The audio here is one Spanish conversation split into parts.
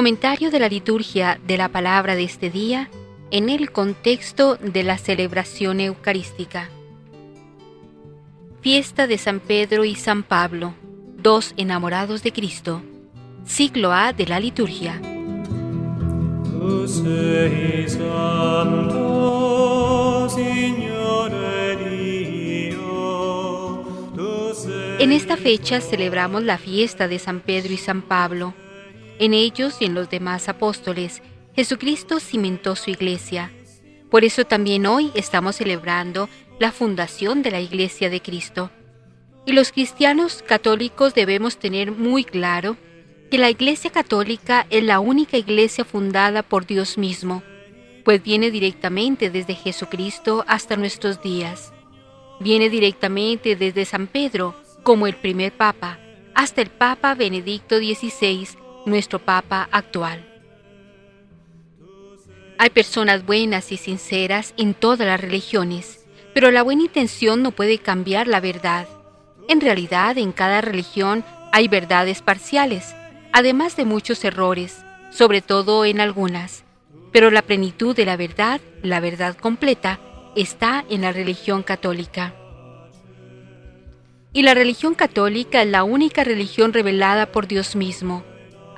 Comentario de la liturgia de la palabra de este día en el contexto de la celebración eucarística. Fiesta de San Pedro y San Pablo, dos enamorados de Cristo. Ciclo A de la liturgia. En esta fecha celebramos la fiesta de San Pedro y San Pablo en ellos y en los demás apóstoles, Jesucristo cimentó su iglesia. Por eso también hoy estamos celebrando la fundación de la iglesia de Cristo. Y los cristianos católicos debemos tener muy claro que la iglesia católica es la única iglesia fundada por Dios mismo, pues viene directamente desde Jesucristo hasta nuestros días. Viene directamente desde San Pedro, como el primer papa, hasta el Papa Benedicto XVI, nuestro Papa actual. Hay personas buenas y sinceras en todas las religiones, pero la buena intención no puede cambiar la verdad. En realidad, en cada religión hay verdades parciales, además de muchos errores, sobre todo en algunas. Pero la plenitud de la verdad, la verdad completa, está en la religión católica. Y la religión católica es la única religión revelada por Dios mismo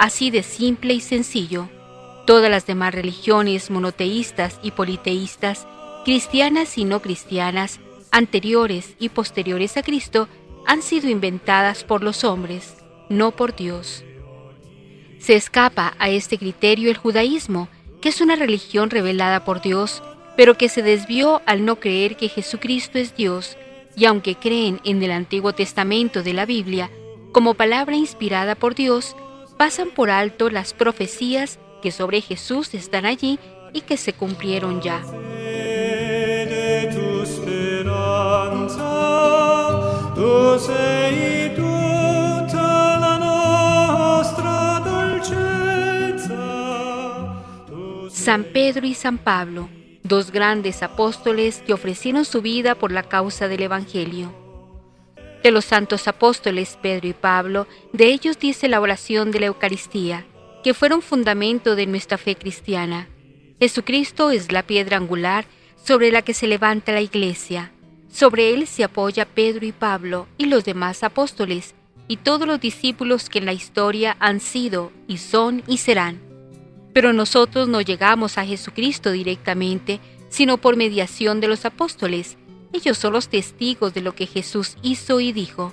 así de simple y sencillo. Todas las demás religiones monoteístas y politeístas, cristianas y no cristianas, anteriores y posteriores a Cristo, han sido inventadas por los hombres, no por Dios. Se escapa a este criterio el judaísmo, que es una religión revelada por Dios, pero que se desvió al no creer que Jesucristo es Dios, y aunque creen en el Antiguo Testamento de la Biblia como palabra inspirada por Dios, pasan por alto las profecías que sobre Jesús están allí y que se cumplieron ya. San Pedro y San Pablo, dos grandes apóstoles que ofrecieron su vida por la causa del Evangelio de los santos apóstoles Pedro y Pablo, de ellos dice la oración de la Eucaristía, que fueron fundamento de nuestra fe cristiana. Jesucristo es la piedra angular sobre la que se levanta la iglesia. Sobre él se apoya Pedro y Pablo y los demás apóstoles y todos los discípulos que en la historia han sido y son y serán. Pero nosotros no llegamos a Jesucristo directamente, sino por mediación de los apóstoles, ellos son los testigos de lo que Jesús hizo y dijo.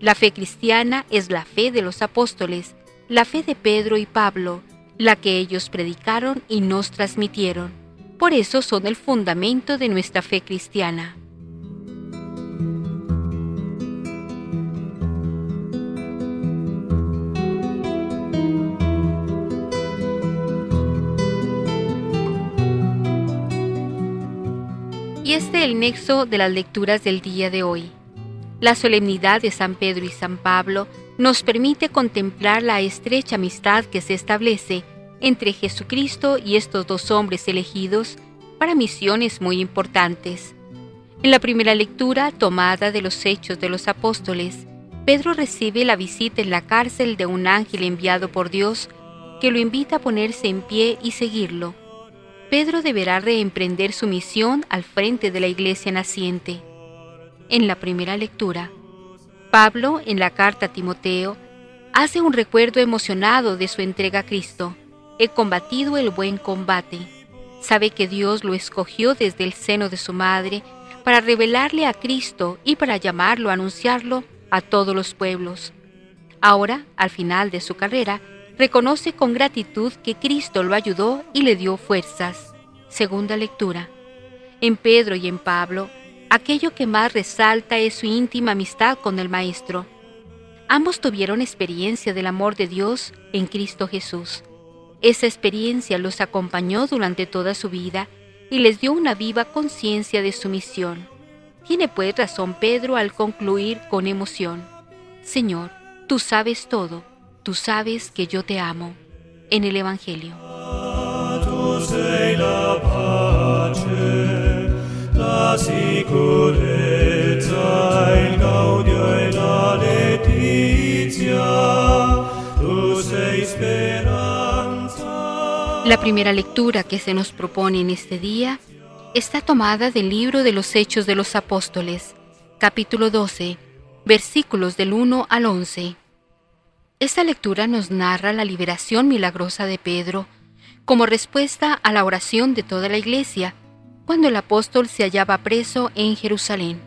La fe cristiana es la fe de los apóstoles, la fe de Pedro y Pablo, la que ellos predicaron y nos transmitieron. Por eso son el fundamento de nuestra fe cristiana. El nexo de las lecturas del día de hoy. La solemnidad de San Pedro y San Pablo nos permite contemplar la estrecha amistad que se establece entre Jesucristo y estos dos hombres elegidos para misiones muy importantes. En la primera lectura tomada de los Hechos de los Apóstoles, Pedro recibe la visita en la cárcel de un ángel enviado por Dios que lo invita a ponerse en pie y seguirlo. Pedro deberá reemprender su misión al frente de la iglesia naciente. En la primera lectura, Pablo, en la carta a Timoteo, hace un recuerdo emocionado de su entrega a Cristo. He combatido el buen combate. Sabe que Dios lo escogió desde el seno de su madre para revelarle a Cristo y para llamarlo a anunciarlo a todos los pueblos. Ahora, al final de su carrera, reconoce con gratitud que Cristo lo ayudó y le dio fuerzas. Segunda lectura. En Pedro y en Pablo, aquello que más resalta es su íntima amistad con el Maestro. Ambos tuvieron experiencia del amor de Dios en Cristo Jesús. Esa experiencia los acompañó durante toda su vida y les dio una viva conciencia de su misión. Tiene pues razón Pedro al concluir con emoción. Señor, tú sabes todo Tú sabes que yo te amo. En el Evangelio. E la speranza. La primera lectura que se nos propone en este día está tomada del libro de los Hechos de los Apóstoles, capítulo 12, versículos del 1 al 11. Esta lectura nos narra la liberación milagrosa de Pedro como respuesta a la oración de toda la iglesia cuando el apóstol se hallaba preso en Jerusalén.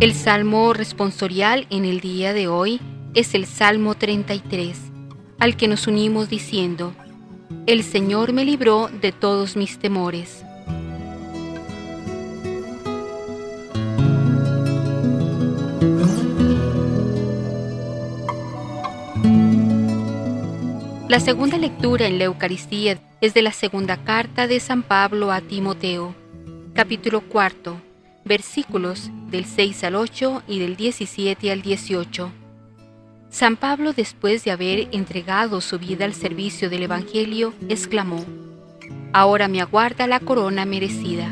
El salmo responsorial en el día de hoy es el Salmo 33, al que nos unimos diciendo, El Señor me libró de todos mis temores. La segunda lectura en la Eucaristía es de la segunda carta de San Pablo a Timoteo, capítulo cuarto versículos del 6 al 8 y del 17 al 18. San Pablo, después de haber entregado su vida al servicio del Evangelio, exclamó, Ahora me aguarda la corona merecida.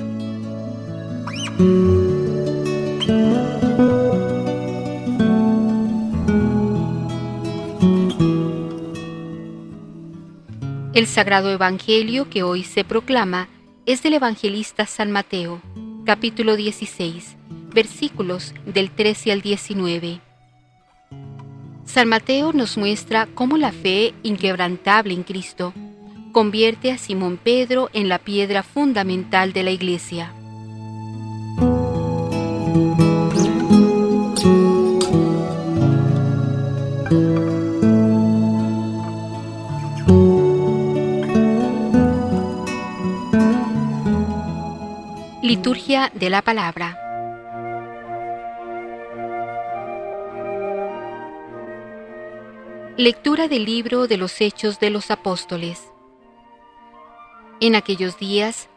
El sagrado Evangelio que hoy se proclama es del evangelista San Mateo capítulo 16, versículos del 13 al 19. San Mateo nos muestra cómo la fe inquebrantable en Cristo convierte a Simón Pedro en la piedra fundamental de la Iglesia. Liturgia de la Palabra. Lectura del libro de los Hechos de los Apóstoles. En aquellos días,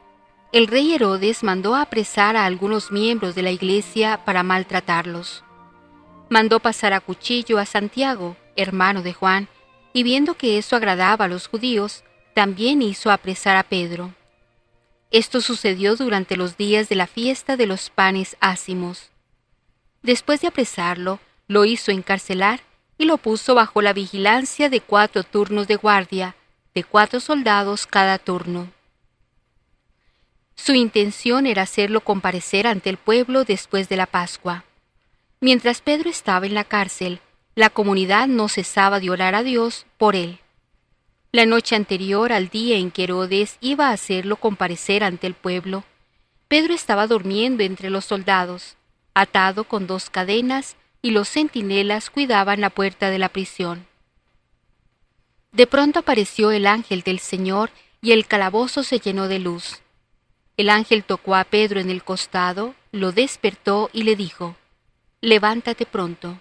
el rey Herodes mandó apresar a algunos miembros de la iglesia para maltratarlos. Mandó pasar a cuchillo a Santiago, hermano de Juan, y viendo que eso agradaba a los judíos, también hizo apresar a Pedro. Esto sucedió durante los días de la fiesta de los panes ácimos. Después de apresarlo, lo hizo encarcelar y lo puso bajo la vigilancia de cuatro turnos de guardia, de cuatro soldados cada turno. Su intención era hacerlo comparecer ante el pueblo después de la Pascua. Mientras Pedro estaba en la cárcel, la comunidad no cesaba de orar a Dios por él. La noche anterior al día en que Herodes iba a hacerlo comparecer ante el pueblo, Pedro estaba durmiendo entre los soldados, atado con dos cadenas, y los centinelas cuidaban la puerta de la prisión. De pronto apareció el ángel del Señor y el calabozo se llenó de luz. El ángel tocó a Pedro en el costado, lo despertó y le dijo, Levántate pronto.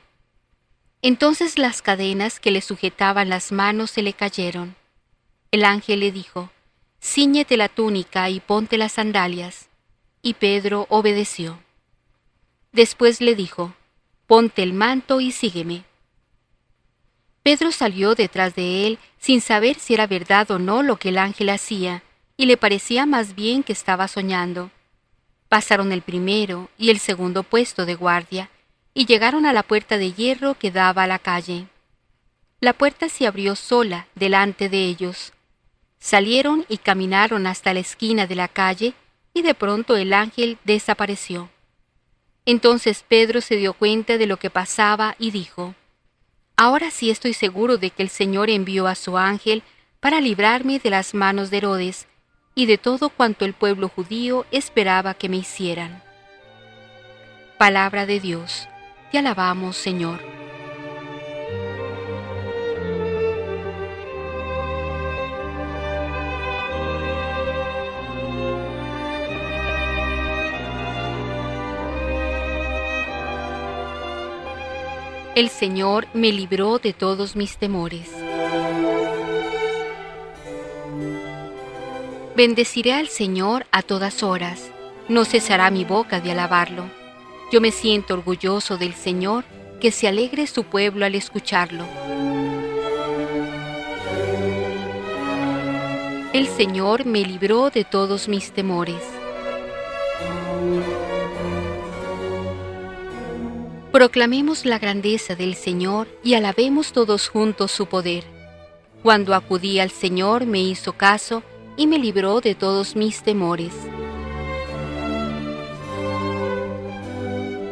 Entonces las cadenas que le sujetaban las manos se le cayeron el ángel le dijo, Cíñete la túnica y ponte las sandalias. Y Pedro obedeció. Después le dijo, Ponte el manto y sígueme. Pedro salió detrás de él sin saber si era verdad o no lo que el ángel hacía, y le parecía más bien que estaba soñando. Pasaron el primero y el segundo puesto de guardia, y llegaron a la puerta de hierro que daba a la calle. La puerta se abrió sola delante de ellos, Salieron y caminaron hasta la esquina de la calle y de pronto el ángel desapareció. Entonces Pedro se dio cuenta de lo que pasaba y dijo, Ahora sí estoy seguro de que el Señor envió a su ángel para librarme de las manos de Herodes y de todo cuanto el pueblo judío esperaba que me hicieran. Palabra de Dios, te alabamos Señor. El Señor me libró de todos mis temores. Bendeciré al Señor a todas horas, no cesará mi boca de alabarlo. Yo me siento orgulloso del Señor, que se alegre su pueblo al escucharlo. El Señor me libró de todos mis temores. Proclamemos la grandeza del Señor y alabemos todos juntos su poder. Cuando acudí al Señor me hizo caso y me libró de todos mis temores.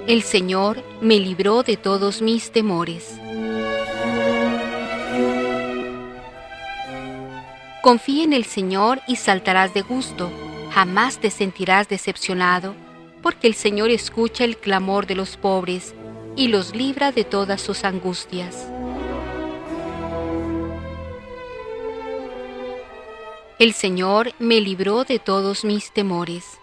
El Señor me libró de todos mis temores. Confía en el Señor y saltarás de gusto, jamás te sentirás decepcionado, porque el Señor escucha el clamor de los pobres y los libra de todas sus angustias. El Señor me libró de todos mis temores.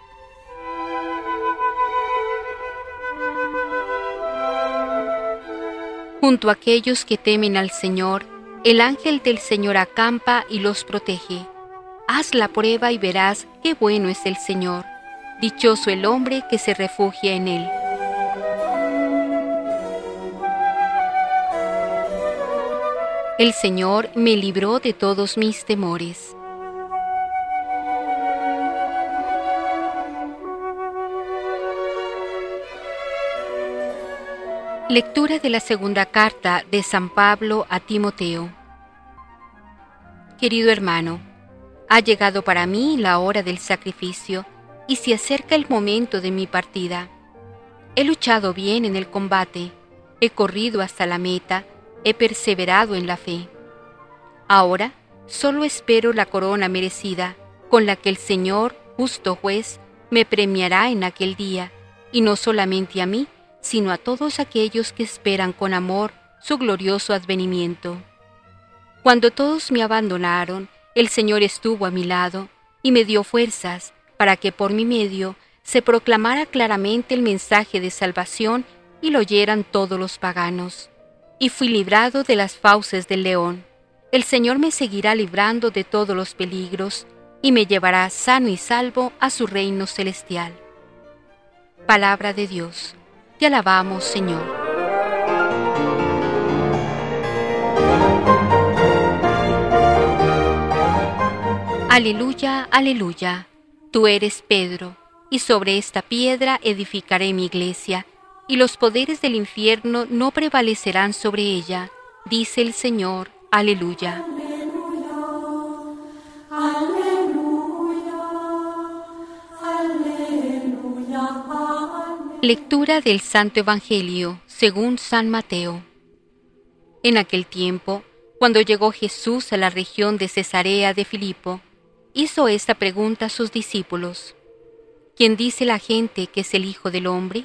Junto a aquellos que temen al Señor, el ángel del Señor acampa y los protege. Haz la prueba y verás qué bueno es el Señor. Dichoso el hombre que se refugia en él. El Señor me libró de todos mis temores. Lectura de la segunda carta de San Pablo a Timoteo. Querido hermano, ha llegado para mí la hora del sacrificio y se acerca el momento de mi partida. He luchado bien en el combate, he corrido hasta la meta, he perseverado en la fe. Ahora solo espero la corona merecida, con la que el Señor, justo juez, me premiará en aquel día, y no solamente a mí, sino a todos aquellos que esperan con amor su glorioso advenimiento. Cuando todos me abandonaron, el Señor estuvo a mi lado y me dio fuerzas para que por mi medio se proclamara claramente el mensaje de salvación y lo oyeran todos los paganos y fui librado de las fauces del león. El Señor me seguirá librando de todos los peligros y me llevará sano y salvo a su reino celestial. Palabra de Dios. Te alabamos, Señor. Aleluya, aleluya. Tú eres Pedro, y sobre esta piedra edificaré mi iglesia y los poderes del infierno no prevalecerán sobre ella, dice el Señor. Aleluya. Lectura del Santo Evangelio según San Mateo. En aquel tiempo, cuando llegó Jesús a la región de Cesarea de Filipo, hizo esta pregunta a sus discípulos. ¿Quién dice la gente que es el Hijo del Hombre?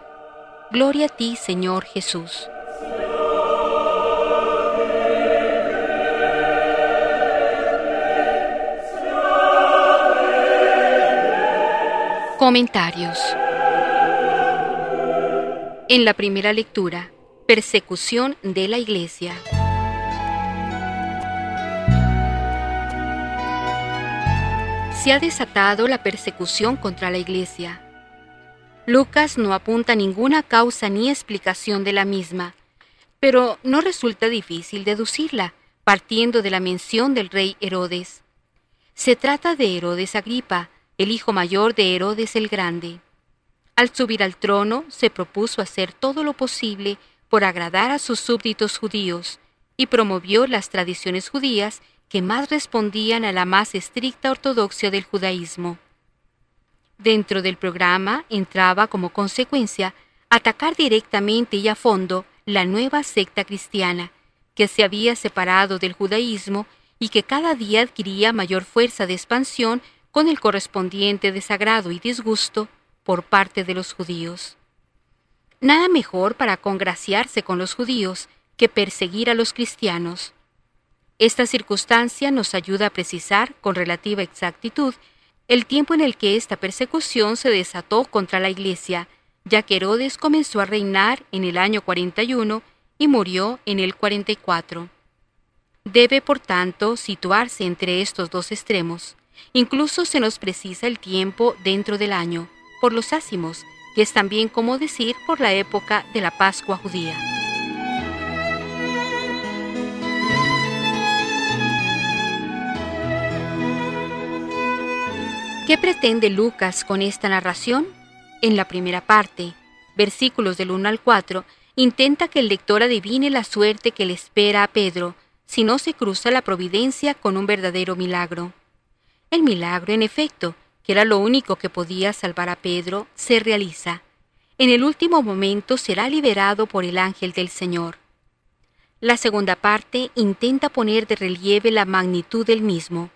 Gloria a ti, Señor Jesús. Comentarios. En la primera lectura, persecución de la Iglesia. Se ha desatado la persecución contra la Iglesia Lucas no apunta ninguna causa ni explicación de la misma, pero no resulta difícil deducirla, partiendo de la mención del rey Herodes. Se trata de Herodes Agripa, el hijo mayor de Herodes el Grande. Al subir al trono, se propuso hacer todo lo posible por agradar a sus súbditos judíos y promovió las tradiciones judías que más respondían a la más estricta ortodoxia del judaísmo. Dentro del programa entraba como consecuencia atacar directamente y a fondo la nueva secta cristiana, que se había separado del judaísmo y que cada día adquiría mayor fuerza de expansión con el correspondiente desagrado y disgusto por parte de los judíos. Nada mejor para congraciarse con los judíos que perseguir a los cristianos. Esta circunstancia nos ayuda a precisar con relativa exactitud el tiempo en el que esta persecución se desató contra la Iglesia, ya que Herodes comenzó a reinar en el año 41 y murió en el 44. Debe, por tanto, situarse entre estos dos extremos. Incluso se nos precisa el tiempo dentro del año, por los ácimos, que es también como decir por la época de la Pascua judía. ¿Qué pretende Lucas con esta narración? En la primera parte, versículos del 1 al 4, intenta que el lector adivine la suerte que le espera a Pedro si no se cruza la providencia con un verdadero milagro. El milagro, en efecto, que era lo único que podía salvar a Pedro, se realiza. En el último momento será liberado por el ángel del Señor. La segunda parte intenta poner de relieve la magnitud del mismo.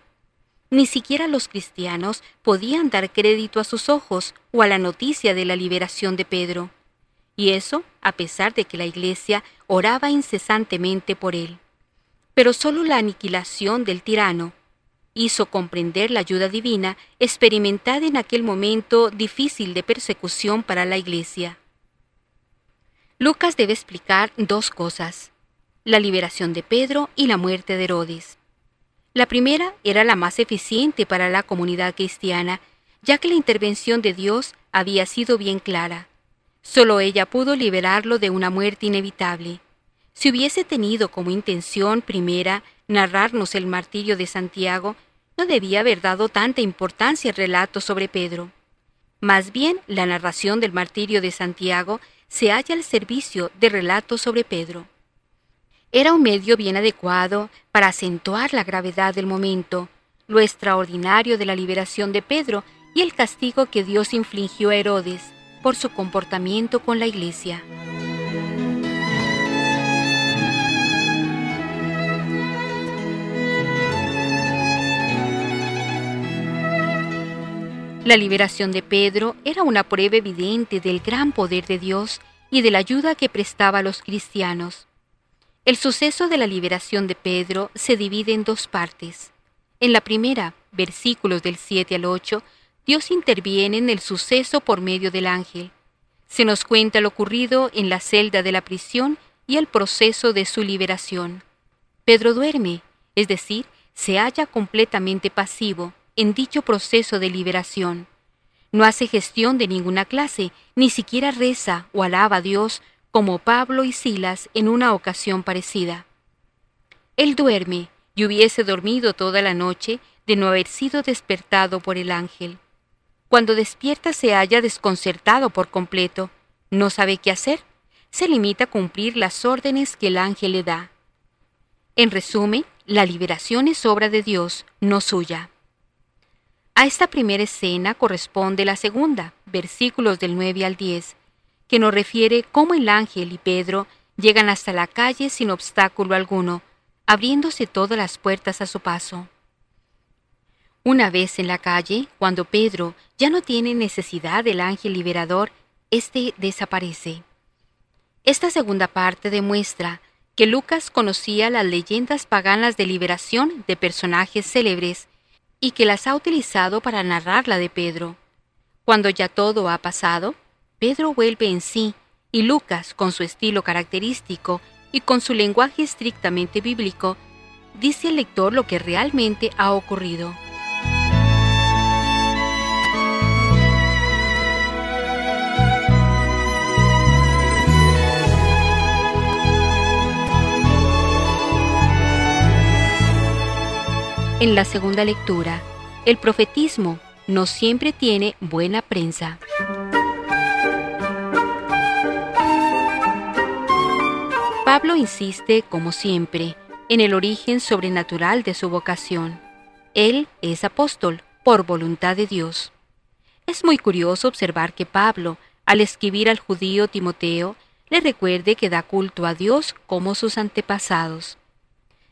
Ni siquiera los cristianos podían dar crédito a sus ojos o a la noticia de la liberación de Pedro. Y eso a pesar de que la Iglesia oraba incesantemente por él. Pero sólo la aniquilación del tirano hizo comprender la ayuda divina experimentada en aquel momento difícil de persecución para la Iglesia. Lucas debe explicar dos cosas, la liberación de Pedro y la muerte de Herodes. La primera era la más eficiente para la comunidad cristiana, ya que la intervención de Dios había sido bien clara. Solo ella pudo liberarlo de una muerte inevitable. Si hubiese tenido como intención primera narrarnos el martirio de Santiago, no debía haber dado tanta importancia al relato sobre Pedro. Más bien, la narración del martirio de Santiago se halla al servicio de relatos sobre Pedro. Era un medio bien adecuado para acentuar la gravedad del momento, lo extraordinario de la liberación de Pedro y el castigo que Dios infligió a Herodes por su comportamiento con la iglesia. La liberación de Pedro era una prueba evidente del gran poder de Dios y de la ayuda que prestaba a los cristianos. El suceso de la liberación de Pedro se divide en dos partes. En la primera, versículos del 7 al 8, Dios interviene en el suceso por medio del ángel. Se nos cuenta lo ocurrido en la celda de la prisión y el proceso de su liberación. Pedro duerme, es decir, se halla completamente pasivo, en dicho proceso de liberación. No hace gestión de ninguna clase, ni siquiera reza o alaba a Dios como Pablo y Silas en una ocasión parecida. Él duerme y hubiese dormido toda la noche de no haber sido despertado por el ángel. Cuando despierta se halla desconcertado por completo, no sabe qué hacer, se limita a cumplir las órdenes que el ángel le da. En resumen, la liberación es obra de Dios, no suya. A esta primera escena corresponde la segunda, versículos del 9 al 10, que nos refiere cómo el ángel y Pedro llegan hasta la calle sin obstáculo alguno, abriéndose todas las puertas a su paso. Una vez en la calle, cuando Pedro ya no tiene necesidad del ángel liberador, éste desaparece. Esta segunda parte demuestra que Lucas conocía las leyendas paganas de liberación de personajes célebres y que las ha utilizado para narrar la de Pedro. Cuando ya todo ha pasado, Pedro vuelve en sí y Lucas, con su estilo característico y con su lenguaje estrictamente bíblico, dice al lector lo que realmente ha ocurrido. En la segunda lectura, el profetismo no siempre tiene buena prensa. Pablo insiste, como siempre, en el origen sobrenatural de su vocación. Él es apóstol por voluntad de Dios. Es muy curioso observar que Pablo, al escribir al judío Timoteo, le recuerde que da culto a Dios como sus antepasados.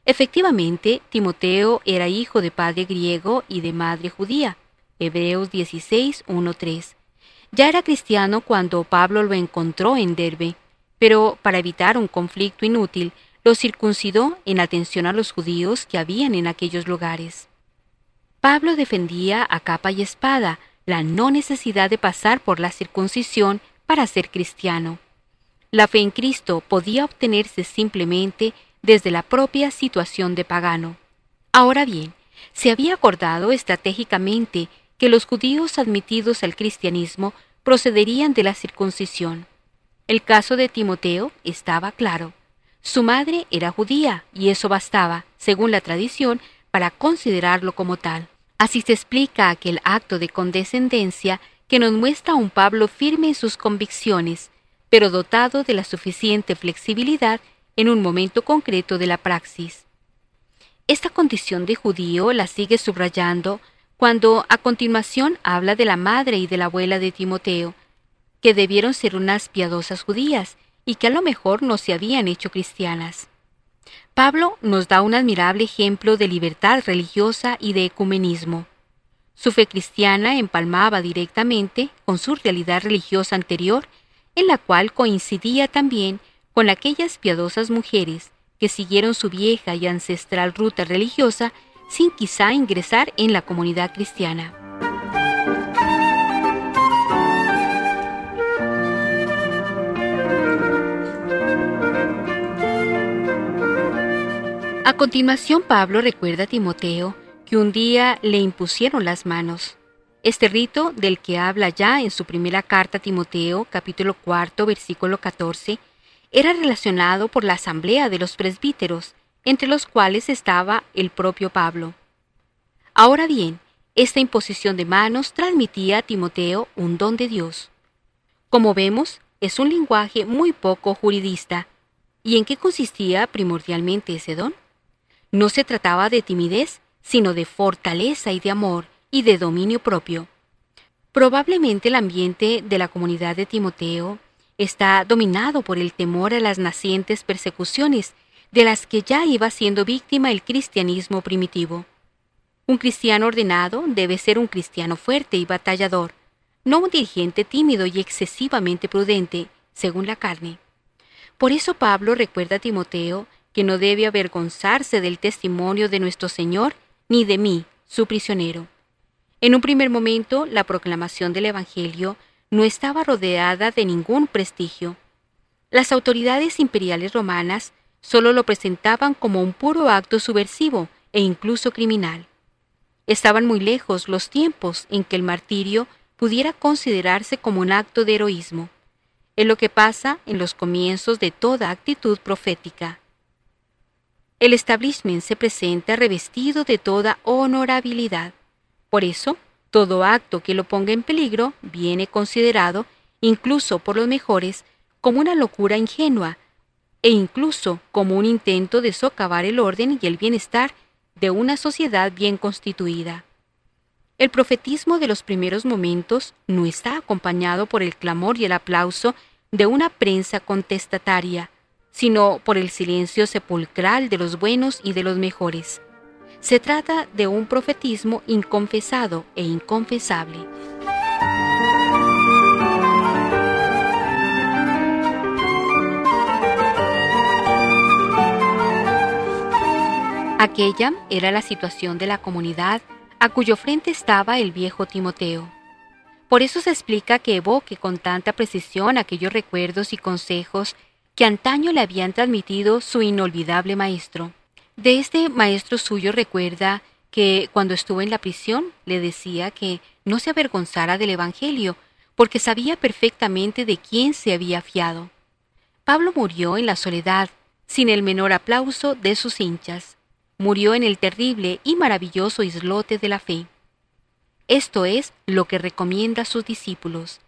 Efectivamente, Timoteo era hijo de padre griego y de madre judía. Hebreos 16, 3. Ya era cristiano cuando Pablo lo encontró en Derbe, pero para evitar un conflicto inútil, lo circuncidó en atención a los judíos que habían en aquellos lugares. Pablo defendía a capa y espada la no necesidad de pasar por la circuncisión para ser cristiano. La fe en Cristo podía obtenerse simplemente desde la propia situación de pagano. Ahora bien, se había acordado estratégicamente que los judíos admitidos al cristianismo procederían de la circuncisión. El caso de Timoteo estaba claro. Su madre era judía y eso bastaba, según la tradición, para considerarlo como tal. Así se explica aquel acto de condescendencia que nos muestra a un Pablo firme en sus convicciones, pero dotado de la suficiente flexibilidad en un momento concreto de la praxis. Esta condición de judío la sigue subrayando cuando a continuación habla de la madre y de la abuela de Timoteo, que debieron ser unas piadosas judías y que a lo mejor no se habían hecho cristianas. Pablo nos da un admirable ejemplo de libertad religiosa y de ecumenismo. Su fe cristiana empalmaba directamente con su realidad religiosa anterior, en la cual coincidía también con aquellas piadosas mujeres que siguieron su vieja y ancestral ruta religiosa sin quizá ingresar en la comunidad cristiana. A continuación Pablo recuerda a Timoteo que un día le impusieron las manos. Este rito, del que habla ya en su primera carta a Timoteo, capítulo cuarto, versículo 14, era relacionado por la asamblea de los presbíteros, entre los cuales estaba el propio Pablo. Ahora bien, esta imposición de manos transmitía a Timoteo un don de Dios. Como vemos, es un lenguaje muy poco juridista. ¿Y en qué consistía primordialmente ese don? No se trataba de timidez, sino de fortaleza y de amor y de dominio propio. Probablemente el ambiente de la comunidad de Timoteo está dominado por el temor a las nacientes persecuciones de las que ya iba siendo víctima el cristianismo primitivo. Un cristiano ordenado debe ser un cristiano fuerte y batallador, no un dirigente tímido y excesivamente prudente, según la carne. Por eso Pablo recuerda a Timoteo que no debe avergonzarse del testimonio de nuestro Señor ni de mí, su prisionero. En un primer momento, la proclamación del Evangelio no estaba rodeada de ningún prestigio. Las autoridades imperiales romanas solo lo presentaban como un puro acto subversivo e incluso criminal. Estaban muy lejos los tiempos en que el martirio pudiera considerarse como un acto de heroísmo. Es lo que pasa en los comienzos de toda actitud profética. El establishment se presenta revestido de toda honorabilidad. Por eso, todo acto que lo ponga en peligro viene considerado, incluso por los mejores, como una locura ingenua e incluso como un intento de socavar el orden y el bienestar de una sociedad bien constituida. El profetismo de los primeros momentos no está acompañado por el clamor y el aplauso de una prensa contestataria, sino por el silencio sepulcral de los buenos y de los mejores. Se trata de un profetismo inconfesado e inconfesable. Aquella era la situación de la comunidad a cuyo frente estaba el viejo Timoteo. Por eso se explica que evoque con tanta precisión aquellos recuerdos y consejos que antaño le habían transmitido su inolvidable maestro. De este maestro suyo recuerda que cuando estuvo en la prisión le decía que no se avergonzara del Evangelio, porque sabía perfectamente de quién se había fiado. Pablo murió en la soledad, sin el menor aplauso de sus hinchas. Murió en el terrible y maravilloso islote de la fe. Esto es lo que recomienda a sus discípulos,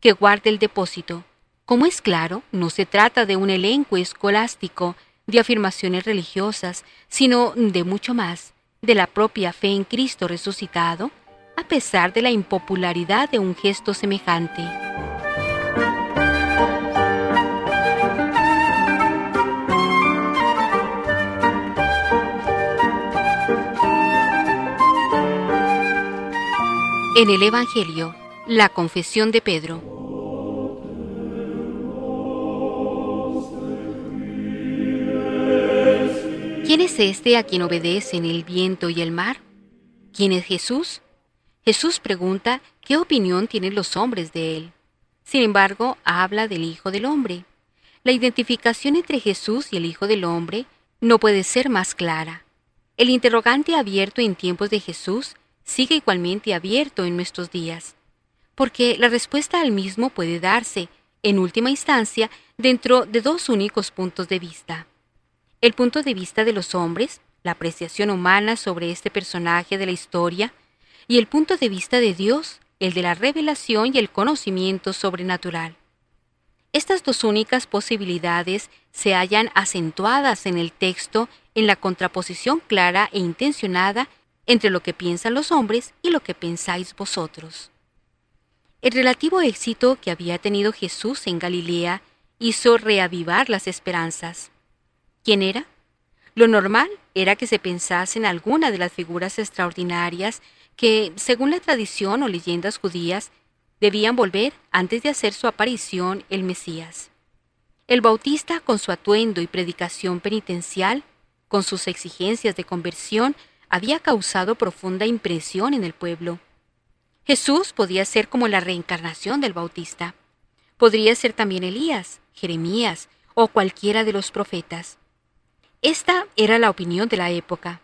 que guarde el depósito. Como es claro, no se trata de un elenco escolástico de afirmaciones religiosas, sino de mucho más, de la propia fe en Cristo resucitado, a pesar de la impopularidad de un gesto semejante. En el Evangelio, la confesión de Pedro. ¿Quién es este a quien obedecen el viento y el mar? ¿Quién es Jesús? Jesús pregunta qué opinión tienen los hombres de él. Sin embargo, habla del Hijo del Hombre. La identificación entre Jesús y el Hijo del Hombre no puede ser más clara. El interrogante abierto en tiempos de Jesús sigue igualmente abierto en nuestros días, porque la respuesta al mismo puede darse, en última instancia, dentro de dos únicos puntos de vista. El punto de vista de los hombres, la apreciación humana sobre este personaje de la historia, y el punto de vista de Dios, el de la revelación y el conocimiento sobrenatural. Estas dos únicas posibilidades se hallan acentuadas en el texto en la contraposición clara e intencionada entre lo que piensan los hombres y lo que pensáis vosotros. El relativo éxito que había tenido Jesús en Galilea hizo reavivar las esperanzas. ¿Quién era? Lo normal era que se pensase en alguna de las figuras extraordinarias que, según la tradición o leyendas judías, debían volver antes de hacer su aparición el Mesías. El Bautista, con su atuendo y predicación penitencial, con sus exigencias de conversión, había causado profunda impresión en el pueblo. Jesús podía ser como la reencarnación del Bautista. Podría ser también Elías, Jeremías o cualquiera de los profetas. Esta era la opinión de la época.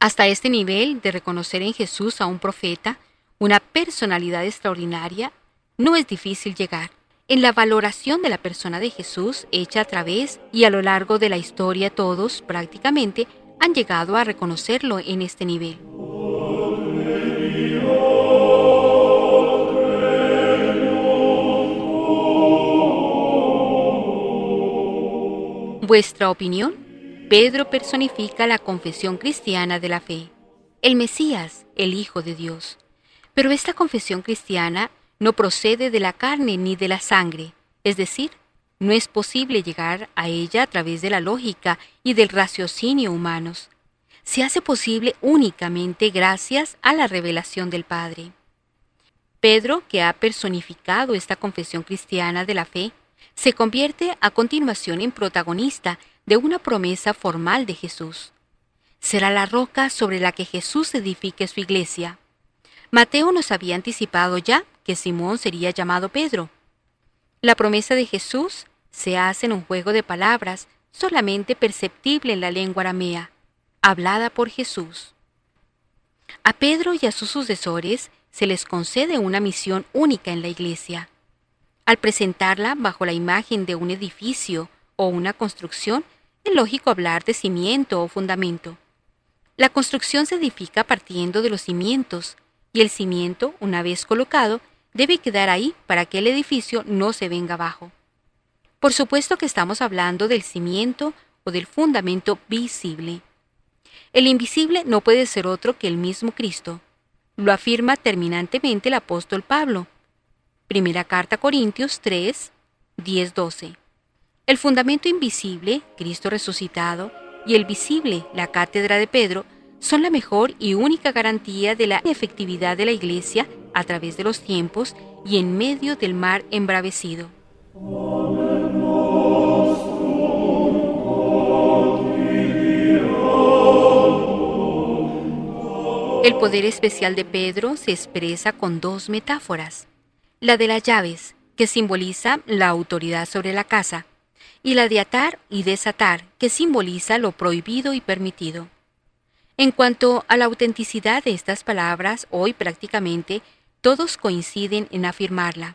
Hasta este nivel de reconocer en Jesús a un profeta, una personalidad extraordinaria, no es difícil llegar. En la valoración de la persona de Jesús hecha a través y a lo largo de la historia todos, prácticamente, han llegado a reconocerlo en este nivel. ¿Vuestra opinión? Pedro personifica la confesión cristiana de la fe, el Mesías, el Hijo de Dios. Pero esta confesión cristiana no procede de la carne ni de la sangre, es decir, no es posible llegar a ella a través de la lógica y del raciocinio humanos. Se hace posible únicamente gracias a la revelación del Padre. Pedro, que ha personificado esta confesión cristiana de la fe, se convierte a continuación en protagonista de una promesa formal de Jesús. Será la roca sobre la que Jesús edifique su iglesia. Mateo nos había anticipado ya que Simón sería llamado Pedro, la promesa de Jesús se hace en un juego de palabras solamente perceptible en la lengua aramea, hablada por Jesús. A Pedro y a sus sucesores se les concede una misión única en la iglesia. Al presentarla bajo la imagen de un edificio o una construcción, es lógico hablar de cimiento o fundamento. La construcción se edifica partiendo de los cimientos, y el cimiento, una vez colocado, debe quedar ahí para que el edificio no se venga abajo. Por supuesto que estamos hablando del cimiento o del fundamento visible. El invisible no puede ser otro que el mismo Cristo. Lo afirma terminantemente el apóstol Pablo. Primera carta Corintios 3, 10, 12. El fundamento invisible, Cristo resucitado, y el visible, la cátedra de Pedro, son la mejor y única garantía de la efectividad de la Iglesia a través de los tiempos y en medio del mar embravecido. El poder especial de Pedro se expresa con dos metáforas. La de las llaves, que simboliza la autoridad sobre la casa, y la de atar y desatar, que simboliza lo prohibido y permitido. En cuanto a la autenticidad de estas palabras, hoy prácticamente todos coinciden en afirmarla.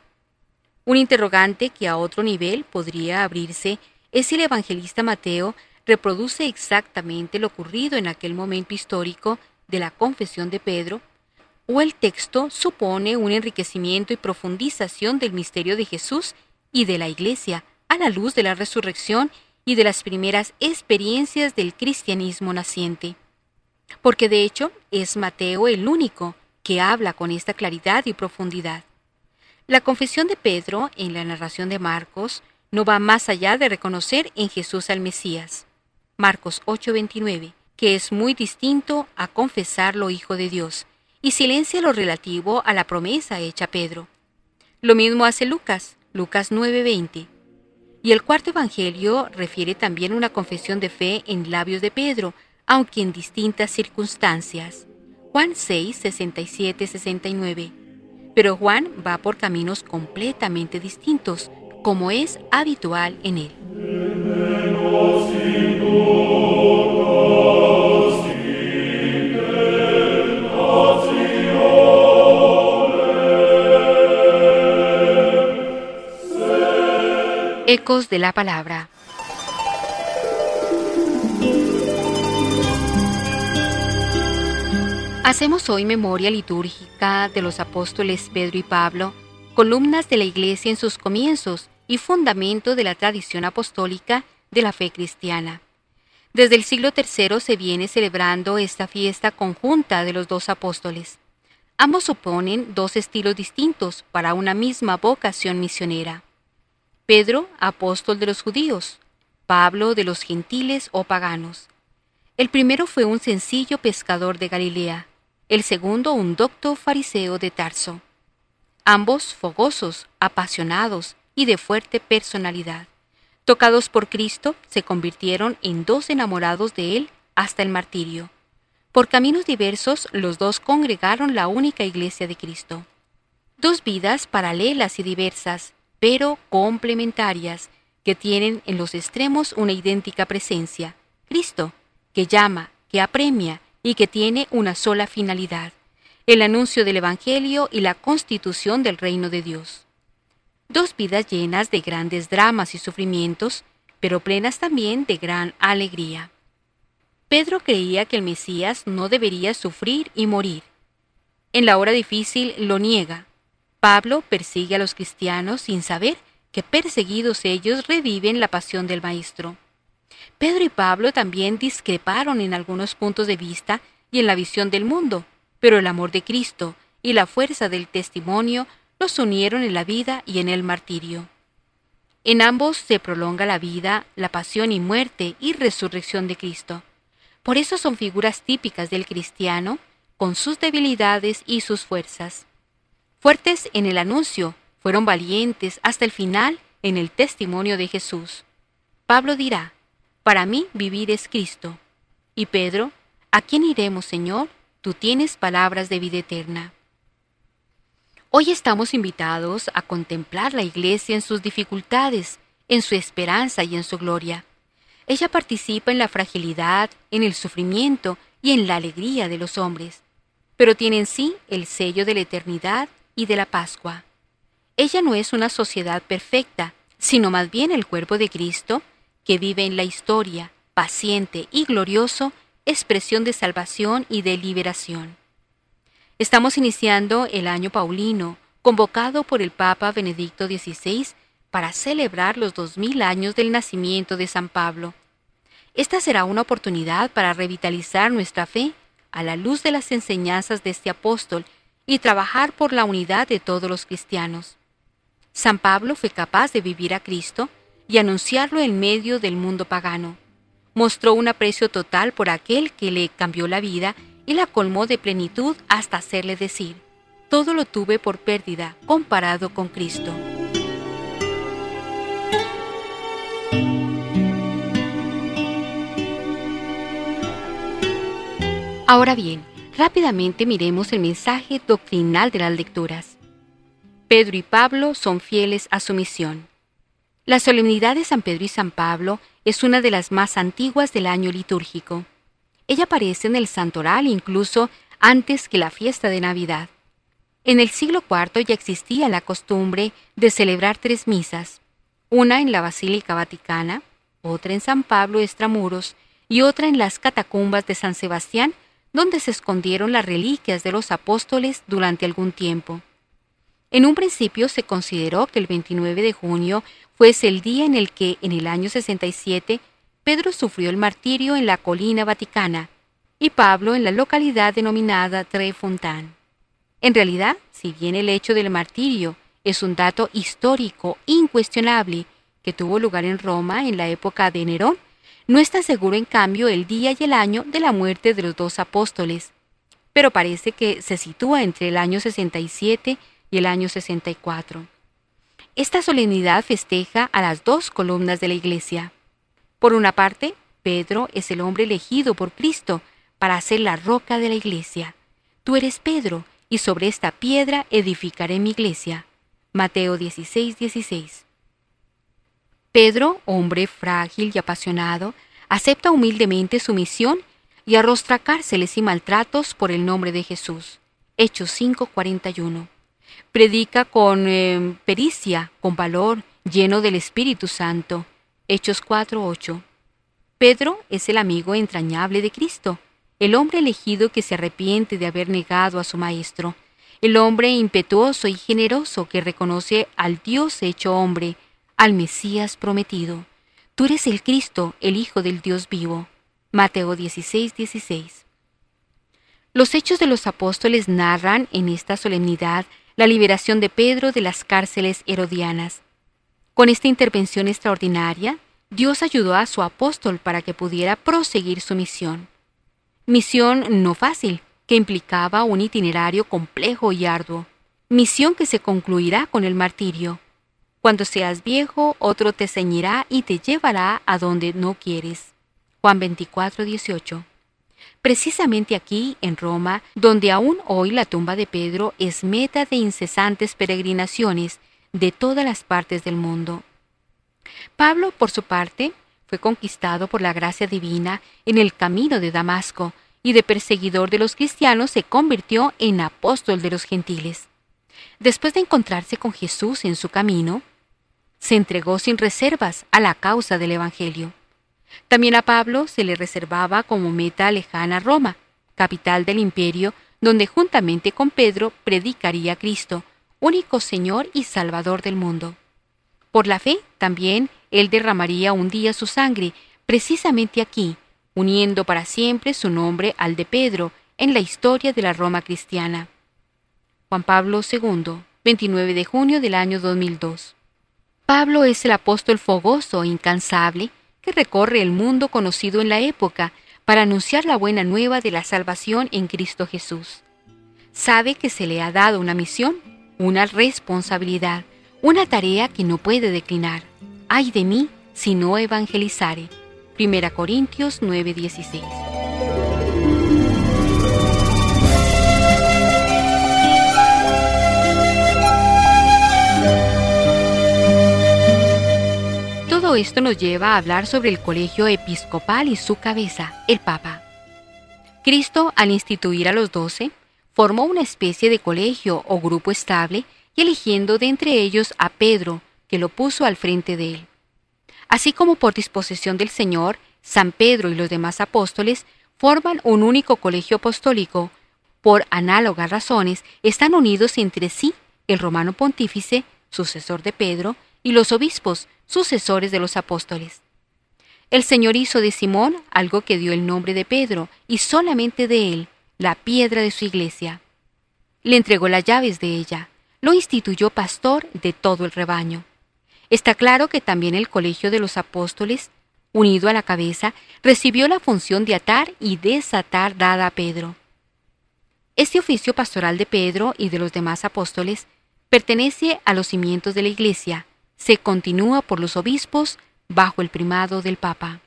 Un interrogante que a otro nivel podría abrirse es si el evangelista Mateo reproduce exactamente lo ocurrido en aquel momento histórico de la confesión de Pedro, o el texto supone un enriquecimiento y profundización del misterio de Jesús y de la Iglesia a la luz de la resurrección y de las primeras experiencias del cristianismo naciente. Porque de hecho es Mateo el único que habla con esta claridad y profundidad. La confesión de Pedro en la narración de Marcos no va más allá de reconocer en Jesús al Mesías. Marcos 8:29, que es muy distinto a confesarlo Hijo de Dios, y silencia lo relativo a la promesa hecha a Pedro. Lo mismo hace Lucas, Lucas 9:20. Y el cuarto Evangelio refiere también una confesión de fe en labios de Pedro, aunque en distintas circunstancias. Juan 6, 67, 69. Pero Juan va por caminos completamente distintos, como es habitual en él. Ecos de la Palabra. Hacemos hoy memoria litúrgica de los apóstoles Pedro y Pablo, columnas de la Iglesia en sus comienzos y fundamento de la tradición apostólica de la fe cristiana. Desde el siglo III se viene celebrando esta fiesta conjunta de los dos apóstoles. Ambos suponen dos estilos distintos para una misma vocación misionera. Pedro, apóstol de los judíos, Pablo de los gentiles o paganos. El primero fue un sencillo pescador de Galilea, el segundo un docto fariseo de Tarso. Ambos fogosos, apasionados y de fuerte personalidad. Tocados por Cristo, se convirtieron en dos enamorados de Él hasta el martirio. Por caminos diversos, los dos congregaron la única iglesia de Cristo. Dos vidas paralelas y diversas, pero complementarias, que tienen en los extremos una idéntica presencia, Cristo, que llama, que apremia y que tiene una sola finalidad, el anuncio del Evangelio y la constitución del reino de Dios. Dos vidas llenas de grandes dramas y sufrimientos, pero plenas también de gran alegría. Pedro creía que el Mesías no debería sufrir y morir. En la hora difícil lo niega, Pablo persigue a los cristianos sin saber que perseguidos ellos reviven la pasión del Maestro. Pedro y Pablo también discreparon en algunos puntos de vista y en la visión del mundo, pero el amor de Cristo y la fuerza del testimonio los unieron en la vida y en el martirio. En ambos se prolonga la vida, la pasión y muerte y resurrección de Cristo. Por eso son figuras típicas del cristiano, con sus debilidades y sus fuerzas. Fuertes en el anuncio, fueron valientes hasta el final en el testimonio de Jesús. Pablo dirá, para mí vivir es Cristo. Y Pedro, ¿a quién iremos, Señor? Tú tienes palabras de vida eterna. Hoy estamos invitados a contemplar la Iglesia en sus dificultades, en su esperanza y en su gloria. Ella participa en la fragilidad, en el sufrimiento y en la alegría de los hombres, pero tiene en sí el sello de la eternidad y de la Pascua. Ella no es una sociedad perfecta, sino más bien el cuerpo de Cristo, que vive en la historia, paciente y glorioso, expresión de salvación y de liberación. Estamos iniciando el año paulino, convocado por el Papa Benedicto XVI para celebrar los dos mil años del nacimiento de San Pablo. Esta será una oportunidad para revitalizar nuestra fe a la luz de las enseñanzas de este apóstol y trabajar por la unidad de todos los cristianos. San Pablo fue capaz de vivir a Cristo y anunciarlo en medio del mundo pagano. Mostró un aprecio total por aquel que le cambió la vida y la colmó de plenitud hasta hacerle decir, todo lo tuve por pérdida comparado con Cristo. Ahora bien, Rápidamente miremos el mensaje doctrinal de las lecturas. Pedro y Pablo son fieles a su misión. La solemnidad de San Pedro y San Pablo es una de las más antiguas del año litúrgico. Ella aparece en el santoral incluso antes que la fiesta de Navidad. En el siglo IV ya existía la costumbre de celebrar tres misas, una en la Basílica Vaticana, otra en San Pablo Extramuros y otra en las catacumbas de San Sebastián donde se escondieron las reliquias de los apóstoles durante algún tiempo. En un principio se consideró que el 29 de junio fuese el día en el que, en el año 67, Pedro sufrió el martirio en la colina vaticana y Pablo en la localidad denominada Trefontaine. En realidad, si bien el hecho del martirio es un dato histórico incuestionable que tuvo lugar en Roma en la época de Nerón, no está seguro, en cambio, el día y el año de la muerte de los dos apóstoles. pero parece que se sitúa entre el año 67 y el año 64. Esta solemnidad festeja a las dos columnas de la iglesia. Por una parte, Pedro es el hombre elegido por Cristo para ser la roca de la iglesia. Tú eres Pedro, y sobre esta piedra edificaré mi iglesia. Mateo 16, 16. Pedro, hombre frágil y apasionado, acepta humildemente su misión y arrostra cárceles y maltratos por el nombre de Jesús. Hechos 5:41. Predica con eh, pericia, con valor, lleno del Espíritu Santo. Hechos 4:8. Pedro es el amigo entrañable de Cristo, el hombre elegido que se arrepiente de haber negado a su Maestro, el hombre impetuoso y generoso que reconoce al Dios hecho hombre, al Mesías prometido. Tú eres el Cristo, el Hijo del Dios vivo. Mateo 16, 16. Los hechos de los apóstoles narran en esta solemnidad la liberación de Pedro de las cárceles herodianas. Con esta intervención extraordinaria, Dios ayudó a su apóstol para que pudiera proseguir su misión. Misión no fácil, que implicaba un itinerario complejo y arduo. Misión que se concluirá con el martirio. Cuando seas viejo, otro te ceñirá y te llevará a donde no quieres. Juan 24, 18. Precisamente aquí, en Roma, donde aún hoy la tumba de Pedro es meta de incesantes peregrinaciones de todas las partes del mundo. Pablo, por su parte, fue conquistado por la gracia divina en el camino de Damasco, y de perseguidor de los cristianos se convirtió en apóstol de los gentiles. Después de encontrarse con Jesús en su camino, se entregó sin reservas a la causa del Evangelio. También a Pablo se le reservaba como meta lejana Roma, capital del imperio, donde juntamente con Pedro predicaría a Cristo, único Señor y Salvador del mundo. Por la fe, también, él derramaría un día su sangre, precisamente aquí, uniendo para siempre su nombre al de Pedro en la historia de la Roma cristiana. Juan Pablo II, 29 de junio del año 2002. Pablo es el apóstol fogoso e incansable que recorre el mundo conocido en la época para anunciar la buena nueva de la salvación en Cristo Jesús. Sabe que se le ha dado una misión, una responsabilidad, una tarea que no puede declinar. Ay de mí si no evangelizare. 1 Corintios 9:16. Esto nos lleva a hablar sobre el colegio episcopal y su cabeza, el Papa. Cristo, al instituir a los doce, formó una especie de colegio o grupo estable y eligiendo de entre ellos a Pedro, que lo puso al frente de él. Así como por disposición del Señor, San Pedro y los demás apóstoles forman un único colegio apostólico. Por análogas razones, están unidos entre sí el romano pontífice, sucesor de Pedro, y los obispos, sucesores de los apóstoles. El Señor hizo de Simón algo que dio el nombre de Pedro, y solamente de él, la piedra de su iglesia. Le entregó las llaves de ella lo instituyó pastor de todo el rebaño. Está claro que también el colegio de los apóstoles, unido a la cabeza, recibió la función de atar y desatar dada a Pedro. Este oficio pastoral de Pedro y de los demás apóstoles pertenece a los cimientos de la Iglesia, se continúa por los obispos bajo el primado del Papa.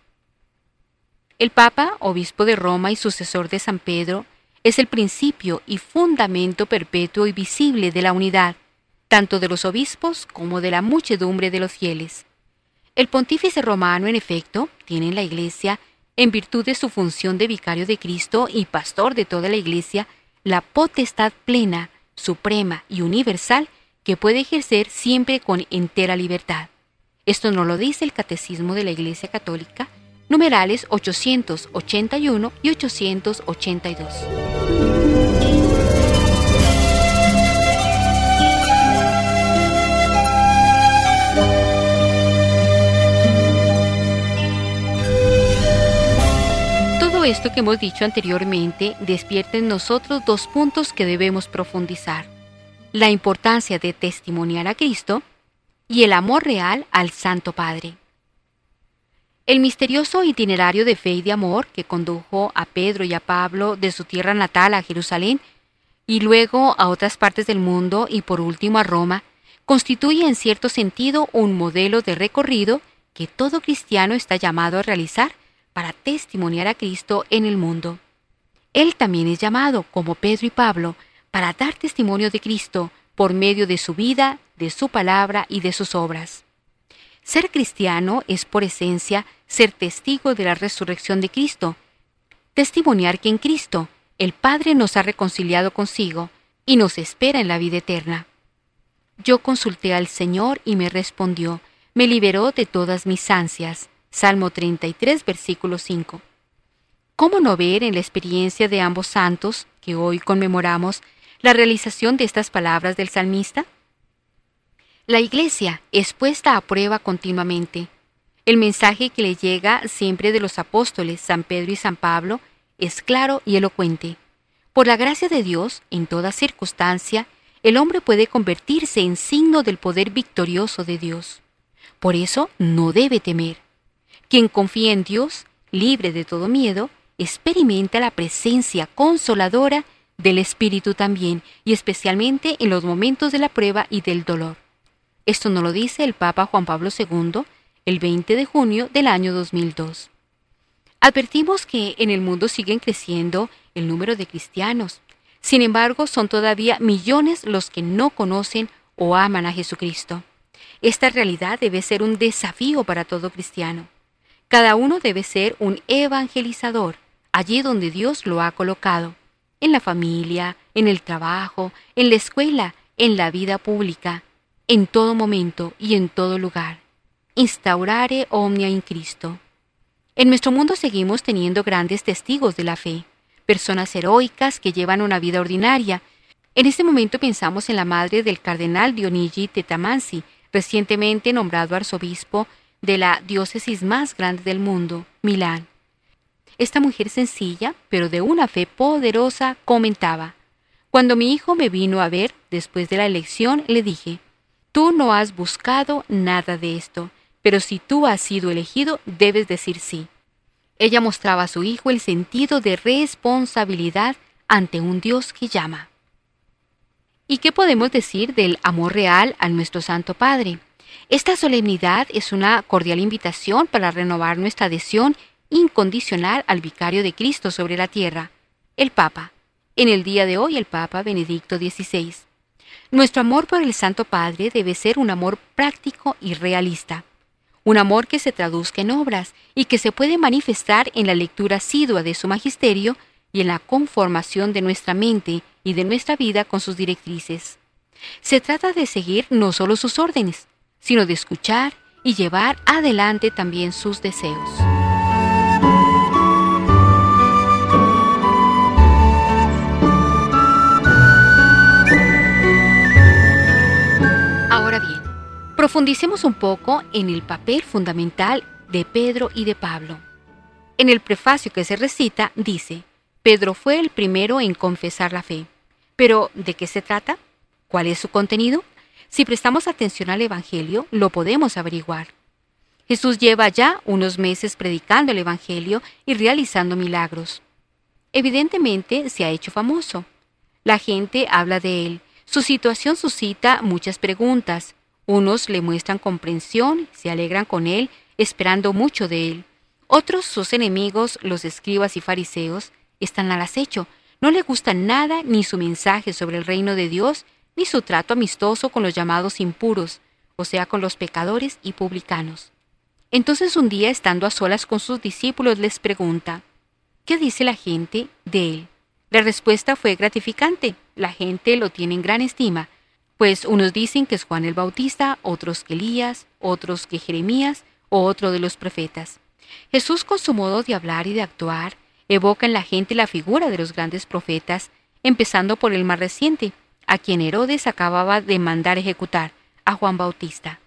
El Papa, obispo de Roma y sucesor de San Pedro, es el principio y fundamento perpetuo y visible de la unidad, tanto de los obispos como de la muchedumbre de los fieles. El pontífice romano, en efecto, tiene en la Iglesia, en virtud de su función de vicario de Cristo y pastor de toda la Iglesia, la potestad plena, suprema y universal que puede ejercer siempre con entera libertad. Esto no lo dice el Catecismo de la Iglesia Católica, numerales 881 y 882. Todo esto que hemos dicho anteriormente despierta en nosotros dos puntos que debemos profundizar. La importancia de testimoniar a Cristo y el amor real al Santo Padre. El misterioso itinerario de fe y de amor que condujo a Pedro y a Pablo de su tierra natal a Jerusalén y luego a otras partes del mundo y por último a Roma, constituye en cierto sentido un modelo de recorrido que todo cristiano está llamado a realizar para testimoniar a Cristo en el mundo. Él también es llamado, como Pedro y Pablo, para dar testimonio de Cristo por medio de su vida, de su palabra y de sus obras. Ser cristiano es por esencia ser testigo de la resurrección de Cristo, testimoniar que en Cristo el Padre nos ha reconciliado consigo y nos espera en la vida eterna. Yo consulté al Señor y me respondió, me liberó de todas mis ansias. Salmo 33, versículo 5. ¿Cómo no ver en la experiencia de ambos santos, que hoy conmemoramos, la realización de estas palabras del salmista? La Iglesia es puesta a prueba continuamente. El mensaje que le llega siempre de los apóstoles San Pedro y San Pablo es claro y elocuente. Por la gracia de Dios, en toda circunstancia, el hombre puede convertirse en signo del poder victorioso de Dios. Por eso no debe temer. Quien confía en Dios, libre de todo miedo, experimenta la presencia consoladora del Espíritu también, y especialmente en los momentos de la prueba y del dolor. Esto nos lo dice el Papa Juan Pablo II el 20 de junio del año 2002. Advertimos que en el mundo siguen creciendo el número de cristianos, sin embargo, son todavía millones los que no conocen o aman a Jesucristo. Esta realidad debe ser un desafío para todo cristiano. Cada uno debe ser un evangelizador allí donde Dios lo ha colocado, en la familia, en el trabajo, en la escuela, en la vida pública, en todo momento y en todo lugar. Instaurare omnia in Cristo. En nuestro mundo seguimos teniendo grandes testigos de la fe personas heroicas que llevan una vida ordinaria. En este momento pensamos en la madre del cardenal Dionigi Tetamansi, recientemente nombrado arzobispo de la diócesis más grande del mundo, Milán. Esta mujer sencilla, pero de una fe poderosa, comentaba, Cuando mi hijo me vino a ver después de la elección, le dije, Tú no has buscado nada de esto, pero si tú has sido elegido, debes decir sí. Ella mostraba a su hijo el sentido de responsabilidad ante un Dios que llama. ¿Y qué podemos decir del amor real a nuestro Santo Padre? Esta solemnidad es una cordial invitación para renovar nuestra adhesión incondicional al vicario de Cristo sobre la tierra, el Papa. En el día de hoy el Papa Benedicto XVI. Nuestro amor por el Santo Padre debe ser un amor práctico y realista un amor que se traduzca en obras y que se puede manifestar en la lectura asidua de su magisterio y en la conformación de nuestra mente y de nuestra vida con sus directrices. Se trata de seguir no solo sus órdenes, sino de escuchar y llevar adelante también sus deseos. Profundicemos un poco en el papel fundamental de Pedro y de Pablo. En el prefacio que se recita dice, Pedro fue el primero en confesar la fe. Pero, ¿de qué se trata? ¿Cuál es su contenido? Si prestamos atención al Evangelio, lo podemos averiguar. Jesús lleva ya unos meses predicando el Evangelio y realizando milagros. Evidentemente se ha hecho famoso. La gente habla de él. Su situación suscita muchas preguntas. Unos le muestran comprensión, se alegran con él, esperando mucho de él. Otros, sus enemigos, los escribas y fariseos, están al acecho. No le gusta nada ni su mensaje sobre el reino de Dios, ni su trato amistoso con los llamados impuros, o sea, con los pecadores y publicanos. Entonces un día, estando a solas con sus discípulos, les pregunta, ¿qué dice la gente de él? La respuesta fue gratificante. La gente lo tiene en gran estima pues unos dicen que es Juan el Bautista, otros que Elías, otros que Jeremías o otro de los profetas. Jesús con su modo de hablar y de actuar evoca en la gente la figura de los grandes profetas, empezando por el más reciente, a quien Herodes acababa de mandar ejecutar, a Juan Bautista.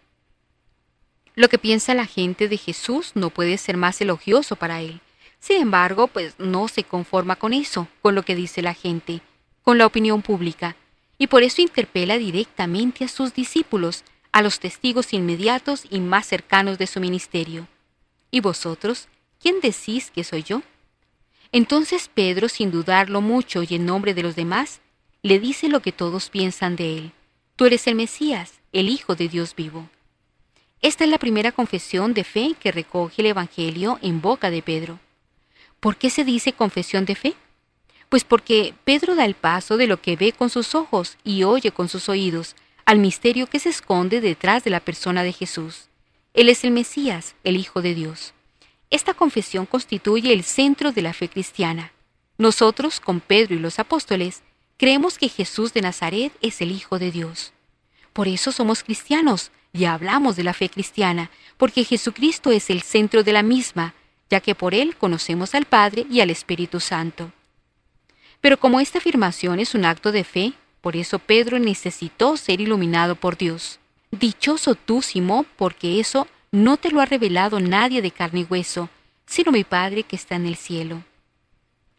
Lo que piensa la gente de Jesús no puede ser más elogioso para él. Sin embargo, pues no se conforma con eso, con lo que dice la gente, con la opinión pública, y por eso interpela directamente a sus discípulos, a los testigos inmediatos y más cercanos de su ministerio. ¿Y vosotros? ¿Quién decís que soy yo? Entonces Pedro, sin dudarlo mucho y en nombre de los demás, le dice lo que todos piensan de él. Tú eres el Mesías, el Hijo de Dios vivo. Esta es la primera confesión de fe que recoge el Evangelio en boca de Pedro. ¿Por qué se dice confesión de fe? Pues porque Pedro da el paso de lo que ve con sus ojos y oye con sus oídos al misterio que se esconde detrás de la persona de Jesús. Él es el Mesías, el Hijo de Dios. Esta confesión constituye el centro de la fe cristiana. Nosotros, con Pedro y los apóstoles, creemos que Jesús de Nazaret es el Hijo de Dios. Por eso somos cristianos y hablamos de la fe cristiana, porque Jesucristo es el centro de la misma, ya que por Él conocemos al Padre y al Espíritu Santo. Pero como esta afirmación es un acto de fe, por eso Pedro necesitó ser iluminado por Dios. Dichoso tú, Simón, porque eso no te lo ha revelado nadie de carne y hueso, sino mi Padre que está en el cielo.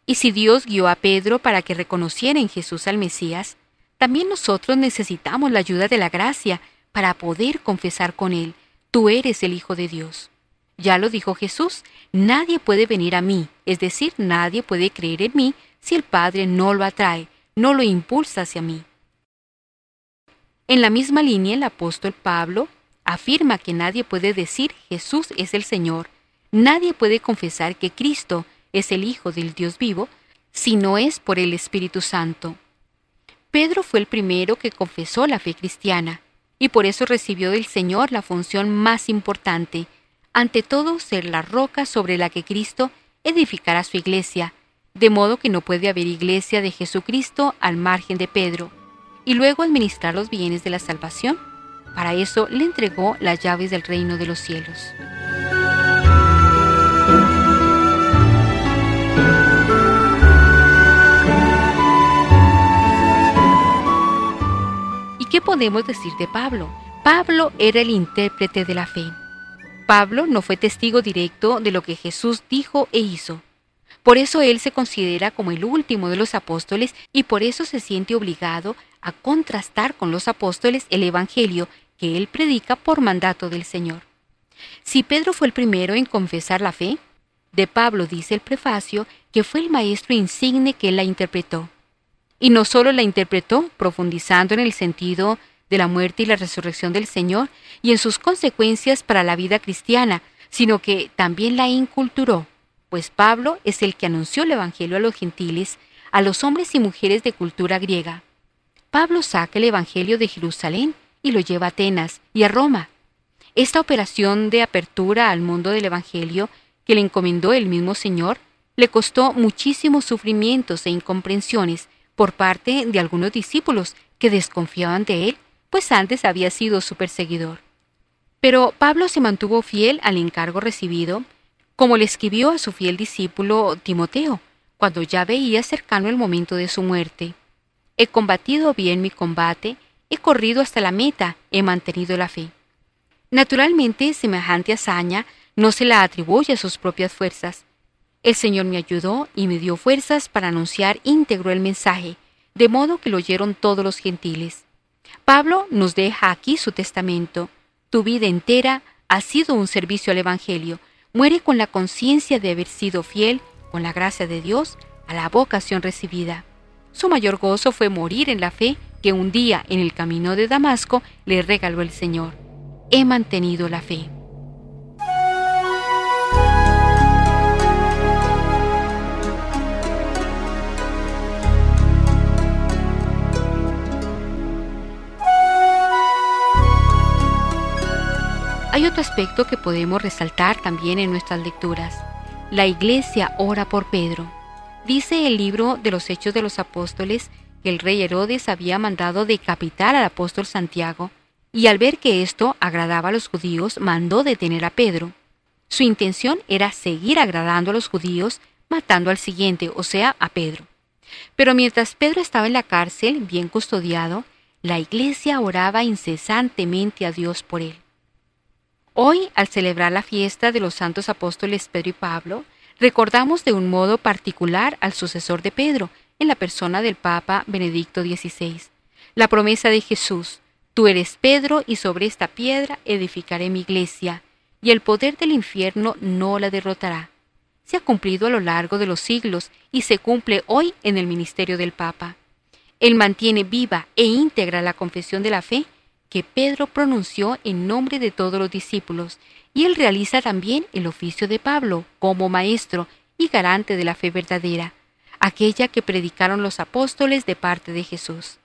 Y si Dios guió a Pedro para que reconociera en Jesús al Mesías, también nosotros necesitamos la ayuda de la gracia para poder confesar con Él, tú eres el Hijo de Dios. Ya lo dijo Jesús, nadie puede venir a mí, es decir, nadie puede creer en mí si el Padre no lo atrae, no lo impulsa hacia mí. En la misma línea, el apóstol Pablo afirma que nadie puede decir Jesús es el Señor, nadie puede confesar que Cristo es el Hijo del Dios vivo, si no es por el Espíritu Santo. Pedro fue el primero que confesó la fe cristiana, y por eso recibió del Señor la función más importante, ante todo ser la roca sobre la que Cristo edificará su iglesia, de modo que no puede haber iglesia de Jesucristo al margen de Pedro, y luego administrar los bienes de la salvación para eso le entregó las llaves del reino de los cielos. ¿Y qué podemos decir de Pablo? Pablo era el intérprete de la fe. Pablo no fue testigo directo de lo que Jesús dijo e hizo. Por eso él se considera como el último de los apóstoles y por eso se siente obligado a contrastar con los apóstoles el Evangelio que él predica por mandato del Señor. Si Pedro fue el primero en confesar la fe, de Pablo dice el prefacio que fue el maestro insigne que la interpretó. Y no solo la interpretó profundizando en el sentido de la muerte y la resurrección del Señor y en sus consecuencias para la vida cristiana, sino que también la inculturó, pues Pablo es el que anunció el Evangelio a los gentiles, a los hombres y mujeres de cultura griega. Pablo saca el Evangelio de Jerusalén y lo lleva a Atenas y a Roma. Esta operación de apertura al mundo del Evangelio que le encomendó el mismo Señor le costó muchísimos sufrimientos e incomprensiones por parte de algunos discípulos que desconfiaban de él, pues antes había sido su perseguidor. Pero Pablo se mantuvo fiel al encargo recibido, como le escribió a su fiel discípulo Timoteo, cuando ya veía cercano el momento de su muerte. He combatido bien mi combate, he corrido hasta la meta, he mantenido la fe. Naturalmente, semejante hazaña no se la atribuye a sus propias fuerzas. El Señor me ayudó y me dio fuerzas para anunciar íntegro el mensaje, de modo que lo oyeron todos los gentiles. Pablo nos deja aquí su testamento. Tu vida entera ha sido un servicio al Evangelio. Muere con la conciencia de haber sido fiel, con la gracia de Dios, a la vocación recibida. Su mayor gozo fue morir en la fe que un día en el camino de Damasco le regaló el Señor. He mantenido la fe. Hay otro aspecto que podemos resaltar también en nuestras lecturas. La iglesia ora por Pedro. Dice el libro de los Hechos de los Apóstoles que el rey Herodes había mandado decapitar al apóstol Santiago, y al ver que esto agradaba a los judíos, mandó detener a Pedro. Su intención era seguir agradando a los judíos, matando al siguiente, o sea, a Pedro. Pero mientras Pedro estaba en la cárcel, bien custodiado, la iglesia oraba incesantemente a Dios por él. Hoy, al celebrar la fiesta de los santos apóstoles Pedro y Pablo, recordamos de un modo particular al sucesor de Pedro, en la persona del Papa Benedicto XVI. La promesa de Jesús, tú eres Pedro y sobre esta piedra edificaré mi iglesia, y el poder del infierno no la derrotará. Se ha cumplido a lo largo de los siglos y se cumple hoy en el ministerio del Papa. Él mantiene viva e íntegra la confesión de la fe que Pedro pronunció en nombre de todos los discípulos, y él realiza también el oficio de Pablo como maestro y garante de la fe verdadera, aquella que predicaron los apóstoles de parte de Jesús.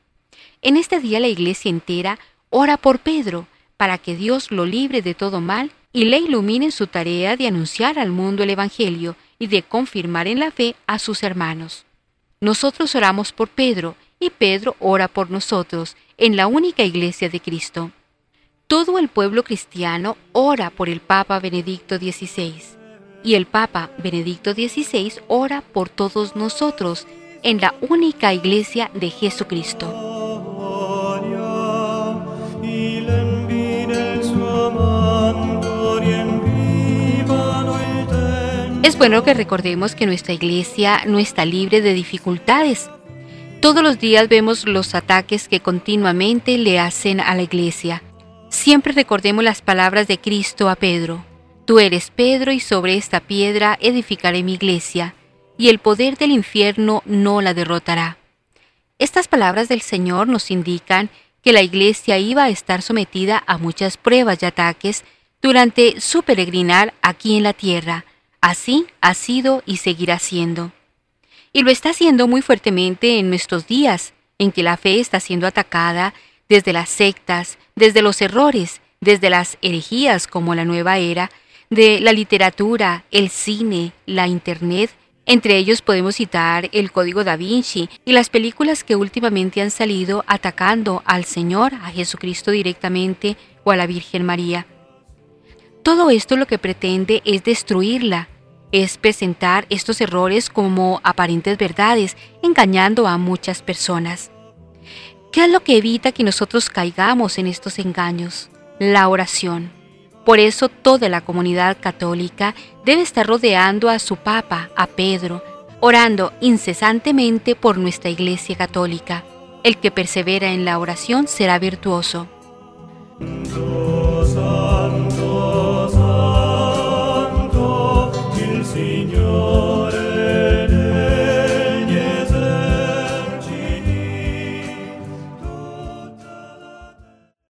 En este día la iglesia entera ora por Pedro, para que Dios lo libre de todo mal y le ilumine en su tarea de anunciar al mundo el Evangelio y de confirmar en la fe a sus hermanos. Nosotros oramos por Pedro y Pedro ora por nosotros en la única iglesia de Cristo. Todo el pueblo cristiano ora por el Papa Benedicto XVI y el Papa Benedicto XVI ora por todos nosotros en la única iglesia de Jesucristo. Es bueno que recordemos que nuestra iglesia no está libre de dificultades. Todos los días vemos los ataques que continuamente le hacen a la iglesia. Siempre recordemos las palabras de Cristo a Pedro. Tú eres Pedro y sobre esta piedra edificaré mi iglesia, y el poder del infierno no la derrotará. Estas palabras del Señor nos indican que la iglesia iba a estar sometida a muchas pruebas y ataques durante su peregrinar aquí en la tierra, Así ha sido y seguirá siendo. Y lo está haciendo muy fuertemente en nuestros días, en que la fe está siendo atacada desde las sectas, desde los errores, desde las herejías como la nueva era, de la literatura, el cine, la internet. Entre ellos podemos citar el Código da Vinci y las películas que últimamente han salido atacando al Señor, a Jesucristo directamente o a la Virgen María. Todo esto lo que pretende es destruirla, es presentar estos errores como aparentes verdades, engañando a muchas personas. ¿Qué es lo que evita que nosotros caigamos en estos engaños? La oración. Por eso toda la comunidad católica debe estar rodeando a su Papa, a Pedro, orando incesantemente por nuestra Iglesia católica. El que persevera en la oración será virtuoso. Oh.